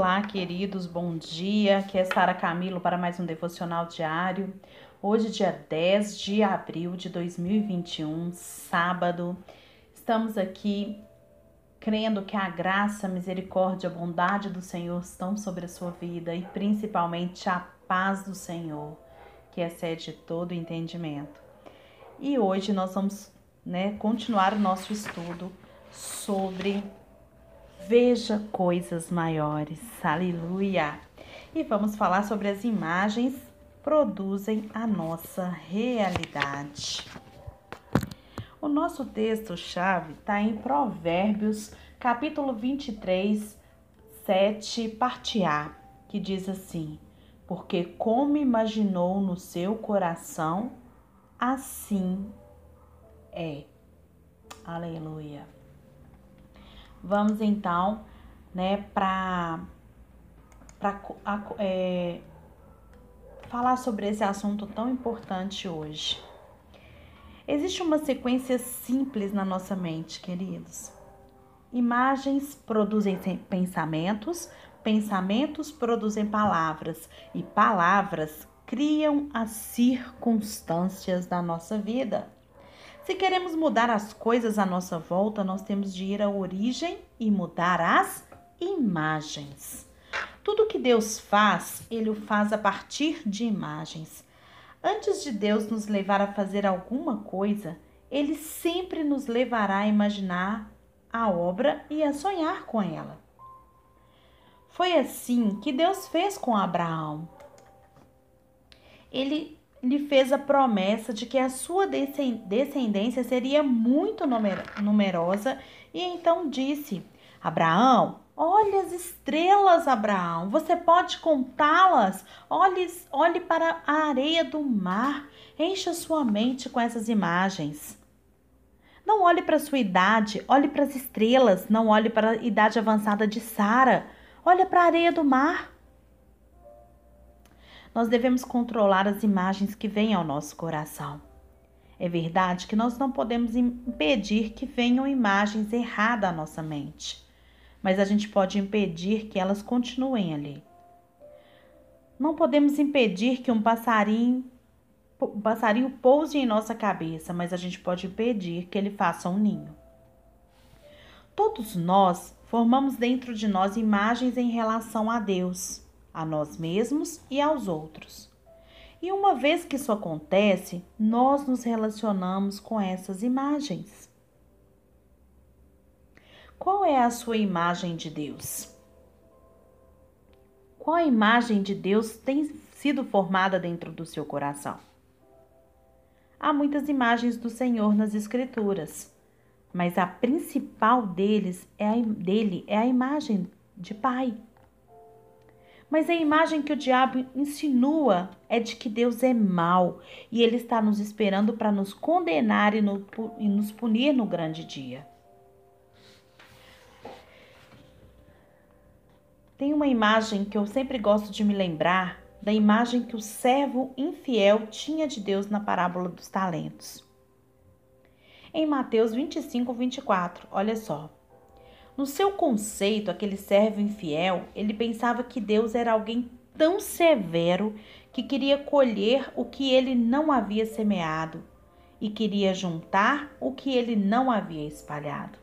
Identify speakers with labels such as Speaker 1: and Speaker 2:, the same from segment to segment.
Speaker 1: Olá, queridos, bom dia. Aqui é Sara Camilo para mais um devocional diário. Hoje, dia 10 de abril de 2021, sábado. Estamos aqui crendo que a graça, a misericórdia, a bondade do Senhor estão sobre a sua vida e principalmente a paz do Senhor, que excede todo entendimento. E hoje nós vamos né, continuar o nosso estudo sobre veja coisas maiores. Aleluia! E vamos falar sobre as imagens produzem a nossa realidade. O nosso texto-chave está em Provérbios, capítulo 23, 7, parte A, que diz assim: Porque como imaginou no seu coração, assim é. Aleluia. Vamos então, né, para é, falar sobre esse assunto tão importante hoje. Existe uma sequência simples na nossa mente, queridos. Imagens produzem pensamentos, pensamentos produzem palavras e palavras criam as circunstâncias da nossa vida. Se queremos mudar as coisas à nossa volta, nós temos de ir à origem e mudar as imagens. Tudo que Deus faz, Ele o faz a partir de imagens. Antes de Deus nos levar a fazer alguma coisa, Ele sempre nos levará a imaginar a obra e a sonhar com ela. Foi assim que Deus fez com Abraão. Ele lhe fez a promessa de que a sua descendência seria muito numerosa e então disse: Abraão, olhe as estrelas, Abraão, você pode contá-las? Olhe, olhe para a areia do mar, encha sua mente com essas imagens. Não olhe para a sua idade, olhe para as estrelas, não olhe para a idade avançada de Sara, olhe para a areia do mar. Nós devemos controlar as imagens que vêm ao nosso coração. É verdade que nós não podemos impedir que venham imagens erradas à nossa mente, mas a gente pode impedir que elas continuem ali. Não podemos impedir que um passarinho, um passarinho pouse em nossa cabeça, mas a gente pode impedir que ele faça um ninho. Todos nós formamos dentro de nós imagens em relação a Deus a nós mesmos e aos outros. E uma vez que isso acontece, nós nos relacionamos com essas imagens. Qual é a sua imagem de Deus? Qual a imagem de Deus tem sido formada dentro do seu coração? Há muitas imagens do Senhor nas Escrituras, mas a principal deles é a, dele é a imagem de Pai. Mas a imagem que o diabo insinua é de que Deus é mau e ele está nos esperando para nos condenar e, no, nos punir no grande dia. Tem uma imagem que eu sempre gosto de me lembrar da imagem que o servo infiel tinha de Deus na parábola dos talentos. Em Mateus 25, 24, olha só. No seu conceito, aquele servo infiel, ele pensava que Deus era alguém tão severo que queria colher o que ele não havia semeado e queria juntar o que ele não havia espalhado.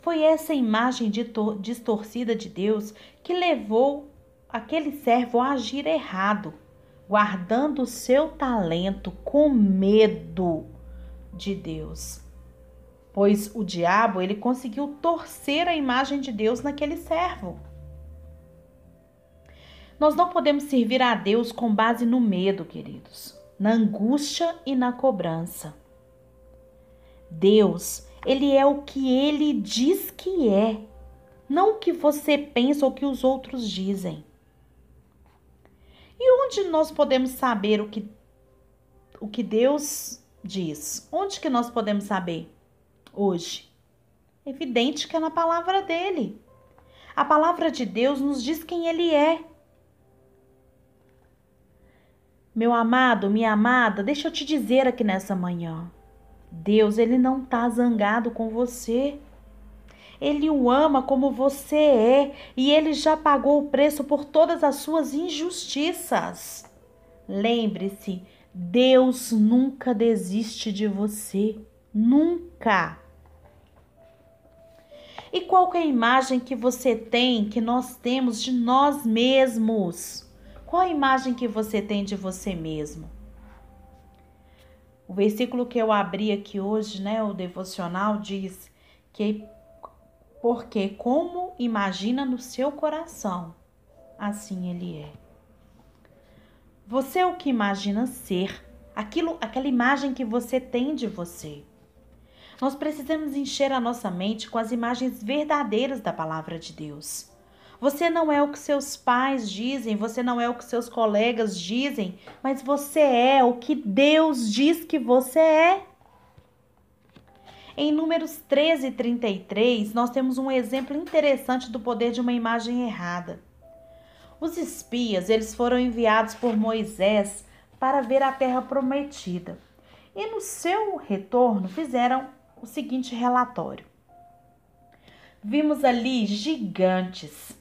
Speaker 1: Foi essa imagem distorcida de Deus que levou aquele servo a agir errado, guardando o seu talento com medo de Deus pois o diabo ele conseguiu torcer a imagem de Deus naquele servo. Nós não podemos servir a Deus com base no medo, queridos, na angústia e na cobrança. Deus, ele é o que ele diz que é, não o que você pensa ou o que os outros dizem. E onde nós podemos saber o que o que Deus diz? Onde que nós podemos saber? Hoje? Evidente que é na palavra dele. A palavra de Deus nos diz quem ele é. Meu amado, minha amada, deixa eu te dizer aqui nessa manhã. Deus, ele não está zangado com você. Ele o ama como você é e ele já pagou o preço por todas as suas injustiças. Lembre-se, Deus nunca desiste de você. Nunca. E qual é a imagem que você tem, que nós temos de nós mesmos? Qual a imagem que você tem de você mesmo? O versículo que eu abri aqui hoje, né, o devocional diz que porque como imagina no seu coração, assim ele é. Você é o que imagina ser, aquilo, aquela imagem que você tem de você. Nós precisamos encher a nossa mente com as imagens verdadeiras da palavra de Deus. Você não é o que seus pais dizem, você não é o que seus colegas dizem, mas você é o que Deus diz que você é. Em Números 13 e 33, nós temos um exemplo interessante do poder de uma imagem errada. Os espias, eles foram enviados por Moisés para ver a terra prometida. E no seu retorno fizeram o seguinte relatório: Vimos ali gigantes,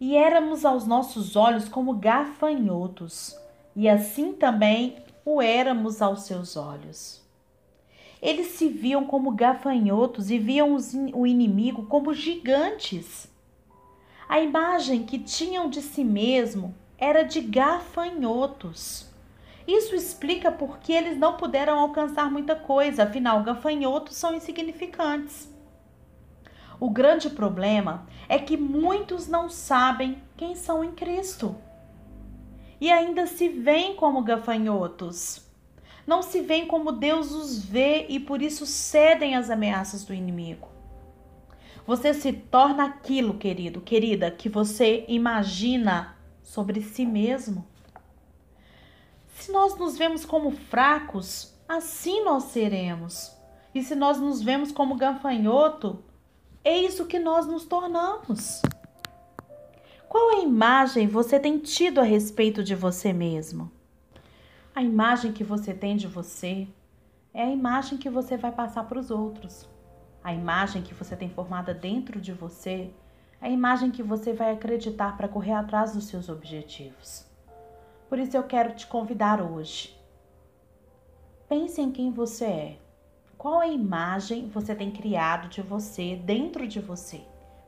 Speaker 1: e éramos aos nossos olhos como gafanhotos, e assim também o éramos aos seus olhos. Eles se viam como gafanhotos e viam o inimigo como gigantes. A imagem que tinham de si mesmo era de gafanhotos. Isso explica por que eles não puderam alcançar muita coisa, afinal, gafanhotos são insignificantes. O grande problema é que muitos não sabem quem são em Cristo e ainda se veem como gafanhotos. Não se veem como Deus os vê e por isso cedem às ameaças do inimigo. Você se torna aquilo, querido, querida, que você imagina sobre si mesmo. Se nós nos vemos como fracos, assim nós seremos. E se nós nos vemos como gafanhoto, é isso que nós nos tornamos. Qual a imagem você tem tido a respeito de você mesmo? A imagem que você tem de você é a imagem que você vai passar para os outros. A imagem que você tem formada dentro de você é a imagem que você vai acreditar para correr atrás dos seus objetivos. Por isso eu quero te convidar hoje. Pense em quem você é. Qual a imagem você tem criado de você dentro de você,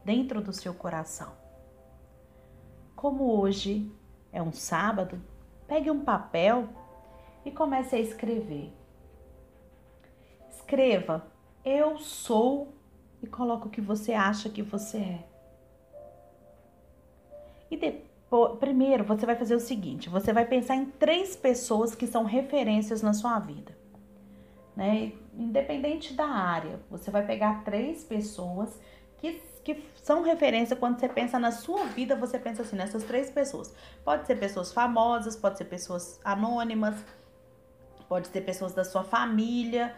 Speaker 1: dentro do seu coração? Como hoje é um sábado, pegue um papel e comece a escrever. Escreva eu sou e coloca o que você acha que você é. E depois, primeiro você vai fazer o seguinte: você vai pensar em três pessoas que são referências na sua vida, né? Independente da área, você vai pegar três pessoas que, que são referência quando você pensa na sua vida, você pensa assim nessas três pessoas. Pode ser pessoas famosas, pode ser pessoas anônimas, pode ser pessoas da sua família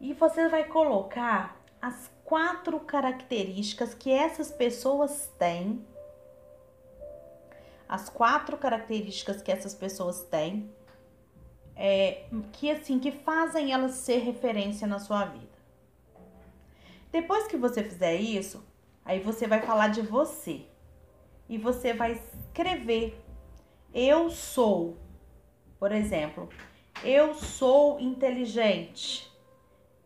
Speaker 1: e você vai colocar as quatro características que essas pessoas têm. As quatro características que essas pessoas têm, é, que assim, que fazem elas ser referência na sua vida. Depois que você fizer isso, aí você vai falar de você. E você vai escrever: Eu sou, por exemplo, eu sou inteligente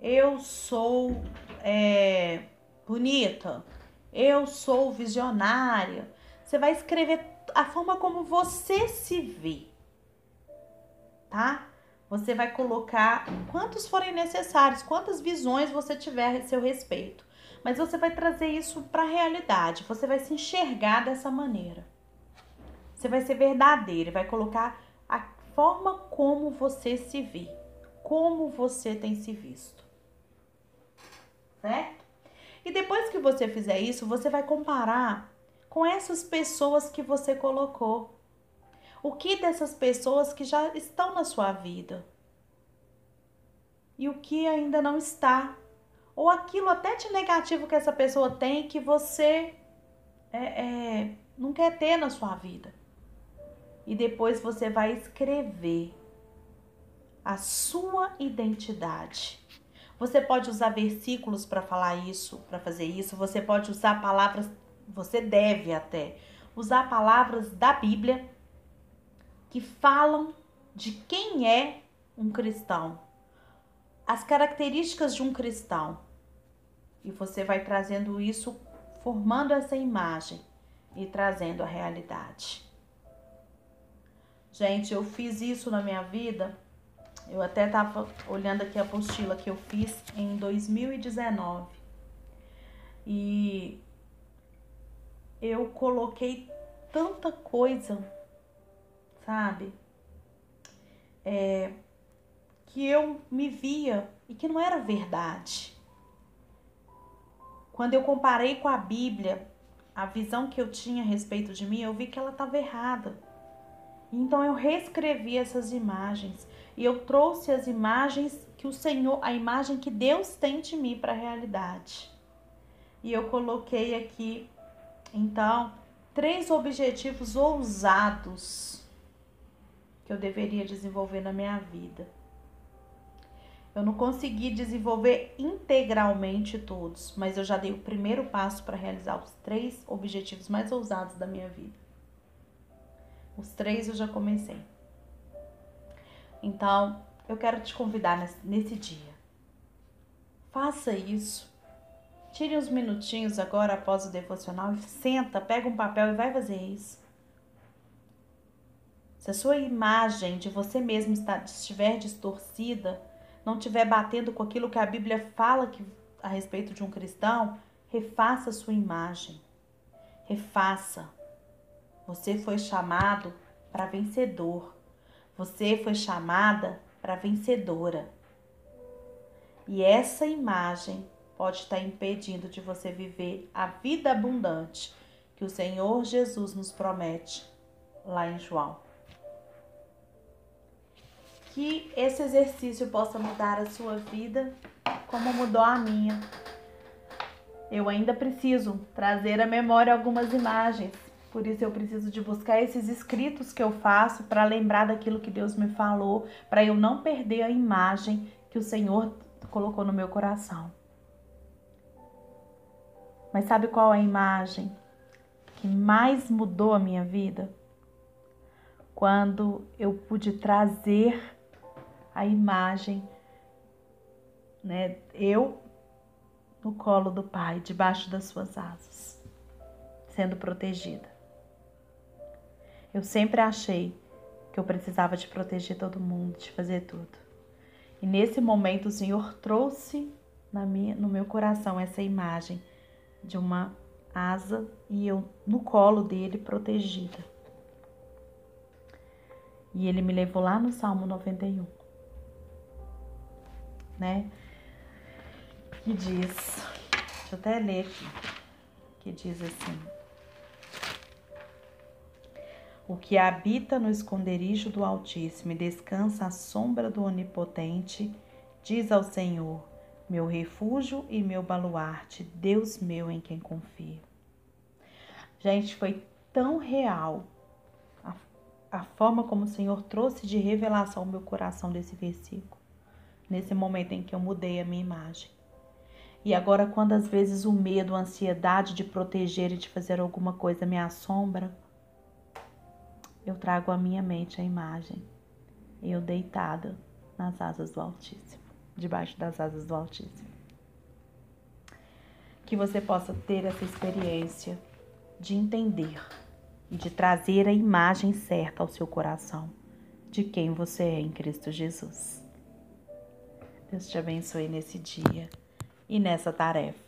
Speaker 1: eu sou é, bonita, eu sou visionária. Você vai escrever a forma como você se vê, tá? Você vai colocar quantos forem necessários, quantas visões você tiver a seu respeito. Mas você vai trazer isso para a realidade, você vai se enxergar dessa maneira. Você vai ser verdadeiro, vai colocar a forma como você se vê, como você tem se visto certo? E depois que você fizer isso, você vai comparar com essas pessoas que você colocou. O que dessas pessoas que já estão na sua vida? E o que ainda não está? Ou aquilo até de negativo que essa pessoa tem que você é, é, não quer ter na sua vida. E depois você vai escrever a sua identidade Você pode usar versículos para falar isso, para fazer isso. Você pode usar palavras, você deve até usar palavras da Bíblia que falam de quem é um cristão, as características de um cristão. E você vai trazendo isso, formando essa imagem e trazendo a realidade. Gente, eu fiz isso na minha vida. Eu até estava olhando aqui a apostila que eu fiz em 2019. E eu coloquei tanta coisa, sabe? É, que eu me via e que não era verdade. Quando eu comparei com a Bíblia, a visão que eu tinha a respeito de mim, eu vi que ela estava errada. Então eu reescrevi essas imagens e eu trouxe as imagens que o Senhor, a imagem que Deus tem de mim para a realidade. E eu coloquei aqui, então, três objetivos ousados que eu deveria desenvolver na minha vida. Eu não consegui desenvolver integralmente todos, mas eu já dei o primeiro passo para realizar os três objetivos mais ousados da minha vida. Os três eu já comecei. Então, eu quero te convidar nesse dia. Faça isso. Tire uns minutinhos agora após o devocional e senta, pega um papel e vai fazer isso. Se a sua imagem de você mesmo estiver distorcida, não estiver batendo com aquilo que a Bíblia fala que, a respeito de um cristão, refaça a sua imagem. Refaça. Você foi chamado para vencedor. Você foi chamada para vencedora. E essa imagem pode estar impedindo de você viver a vida abundante que o Senhor Jesus nos promete lá em João que esse exercício possa mudar a sua vida como mudou a minha. Eu ainda preciso trazer à memória algumas imagens, por isso eu preciso de buscar esses escritos que eu faço para lembrar daquilo que Deus me falou, para eu não perder a imagem que o Senhor colocou no meu coração. Mas sabe qual é a imagem que mais mudou a minha vida? Quando eu pude trazer a imagem, né? Eu no colo do Pai, debaixo das suas asas, sendo protegida. Eu sempre achei que eu precisava de proteger todo mundo, de fazer tudo. E nesse momento o Senhor trouxe minha, no meu coração essa imagem de uma asa e eu no colo dele protegida. E ele me levou lá no Salmo 91 né? Que diz, deixa eu até ler aqui, que diz assim: O que habita no esconderijo do Altíssimo e descansa à sombra do Onipotente, diz ao Senhor: Meu refúgio e meu baluarte, Deus meu em quem confio. Gente, foi tão real a, a forma como o Senhor trouxe de revelação ao meu coração desse versículo nesse momento em que eu mudei a minha imagem. E agora, quando às vezes o medo, a ansiedade de proteger e de fazer alguma coisa me assombra, eu trago à minha mente a imagem, eu deitada nas asas do Altíssimo, debaixo das asas do Altíssimo. Que você possa ter essa experiência de entender e de trazer a imagem certa ao seu coração de quem você é em Cristo Jesus. Deus te abençoe nesse dia e nessa tarefa.